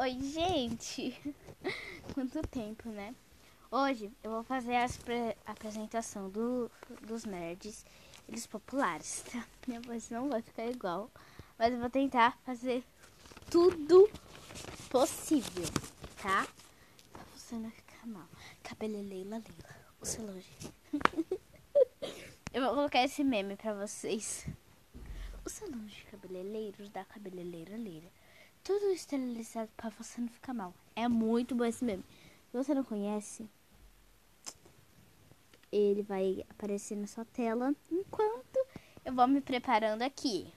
Oi, gente! Quanto tempo, né? Hoje eu vou fazer a apresentação do, dos nerds, eles populares, tá? Minha voz não vai ficar igual, mas eu vou tentar fazer tudo possível, tá? Você não ficar mal. Cabelo é Leila Leila, o celular. eu vou colocar esse meme pra vocês. O salão de cabeleireiros da cabeleireira Leira tudo esterilizado para você não ficar mal. É muito bom esse meme. Se você não conhece, ele vai aparecer na sua tela enquanto eu vou me preparando aqui.